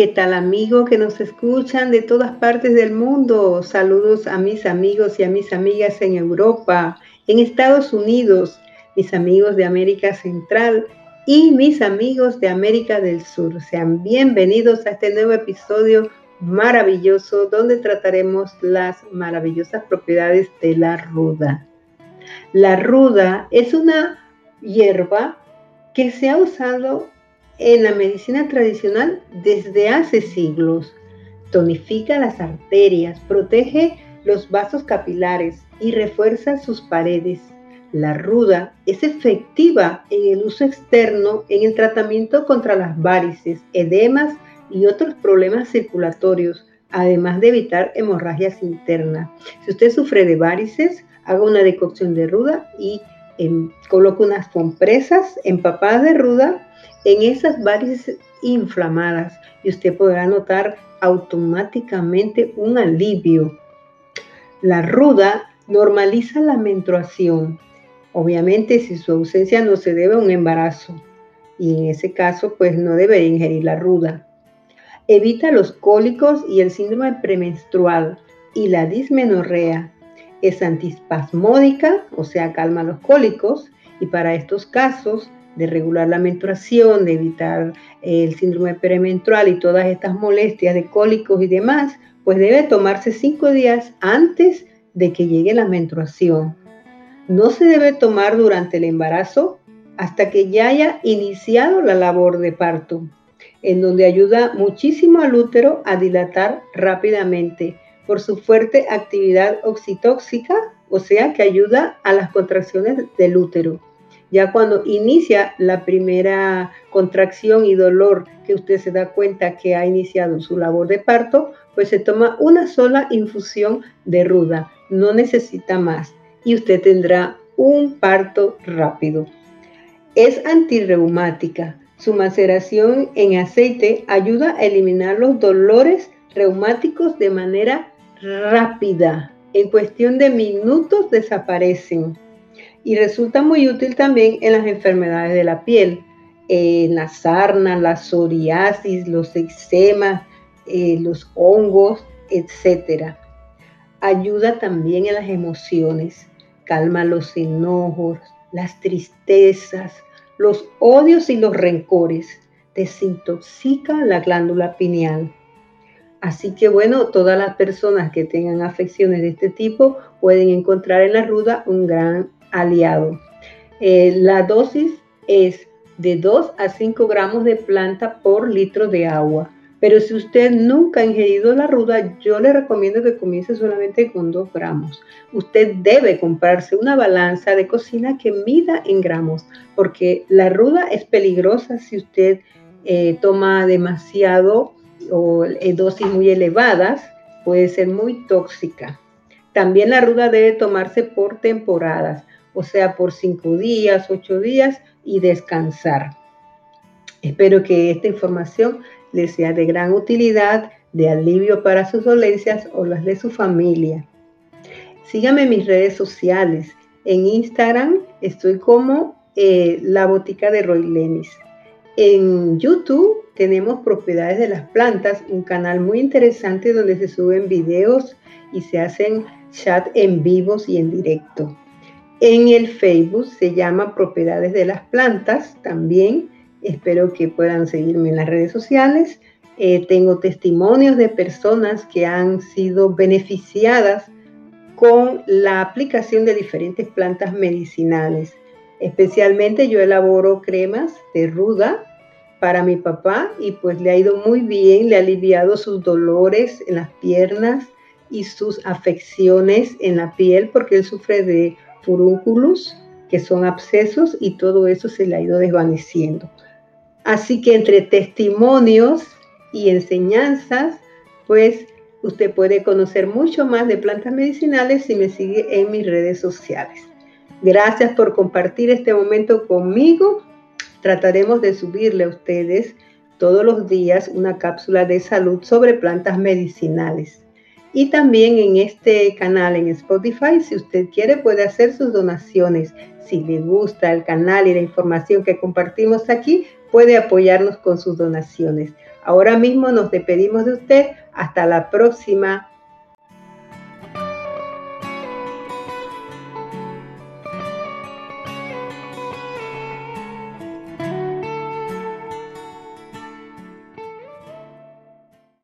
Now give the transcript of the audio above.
¿Qué tal amigos que nos escuchan de todas partes del mundo? Saludos a mis amigos y a mis amigas en Europa, en Estados Unidos, mis amigos de América Central y mis amigos de América del Sur. Sean bienvenidos a este nuevo episodio maravilloso donde trataremos las maravillosas propiedades de la ruda. La ruda es una hierba que se ha usado en la medicina tradicional desde hace siglos. Tonifica las arterias, protege los vasos capilares y refuerza sus paredes. La ruda es efectiva en el uso externo en el tratamiento contra las varices, edemas y otros problemas circulatorios, además de evitar hemorragias internas. Si usted sufre de varices, haga una decocción de ruda y em, coloque unas compresas empapadas de ruda en esas varices inflamadas y usted podrá notar automáticamente un alivio. La ruda normaliza la menstruación, obviamente si su ausencia no se debe a un embarazo y en ese caso pues no debe ingerir la ruda. Evita los cólicos y el síndrome premenstrual y la dismenorrea. Es antispasmódica, o sea, calma los cólicos y para estos casos de regular la menstruación, de evitar eh, el síndrome premenstrual y todas estas molestias de cólicos y demás, pues debe tomarse cinco días antes de que llegue la menstruación. No se debe tomar durante el embarazo hasta que ya haya iniciado la labor de parto, en donde ayuda muchísimo al útero a dilatar rápidamente por su fuerte actividad oxitóxica, o sea que ayuda a las contracciones del útero. Ya cuando inicia la primera contracción y dolor que usted se da cuenta que ha iniciado su labor de parto, pues se toma una sola infusión de ruda, no necesita más y usted tendrá un parto rápido. Es antirreumática. Su maceración en aceite ayuda a eliminar los dolores reumáticos de manera rápida. En cuestión de minutos desaparecen y resulta muy útil también en las enfermedades de la piel, en la sarna, la psoriasis, los eczemas, eh, los hongos, etc. Ayuda también en las emociones, calma los enojos, las tristezas, los odios y los rencores, desintoxica la glándula pineal. Así que bueno, todas las personas que tengan afecciones de este tipo pueden encontrar en la ruda un gran aliado. Eh, la dosis es de 2 a 5 gramos de planta por litro de agua. Pero si usted nunca ha ingerido la ruda, yo le recomiendo que comience solamente con 2 gramos. Usted debe comprarse una balanza de cocina que mida en gramos, porque la ruda es peligrosa si usted eh, toma demasiado o eh, dosis muy elevadas, puede ser muy tóxica. También la ruda debe tomarse por temporadas o sea, por cinco días, ocho días y descansar. Espero que esta información les sea de gran utilidad, de alivio para sus dolencias o las de su familia. Síganme en mis redes sociales. En Instagram estoy como eh, La Botica de Roy Lenis. En YouTube tenemos Propiedades de las Plantas, un canal muy interesante donde se suben videos y se hacen chat en vivos y en directo. En el Facebook se llama Propiedades de las Plantas también. Espero que puedan seguirme en las redes sociales. Eh, tengo testimonios de personas que han sido beneficiadas con la aplicación de diferentes plantas medicinales. Especialmente yo elaboro cremas de ruda para mi papá y pues le ha ido muy bien, le ha aliviado sus dolores en las piernas y sus afecciones en la piel porque él sufre de furúnculos, que son abscesos, y todo eso se le ha ido desvaneciendo. Así que entre testimonios y enseñanzas, pues usted puede conocer mucho más de plantas medicinales si me sigue en mis redes sociales. Gracias por compartir este momento conmigo. Trataremos de subirle a ustedes todos los días una cápsula de salud sobre plantas medicinales. Y también en este canal en Spotify, si usted quiere, puede hacer sus donaciones. Si le gusta el canal y la información que compartimos aquí, puede apoyarnos con sus donaciones. Ahora mismo nos despedimos de usted. Hasta la próxima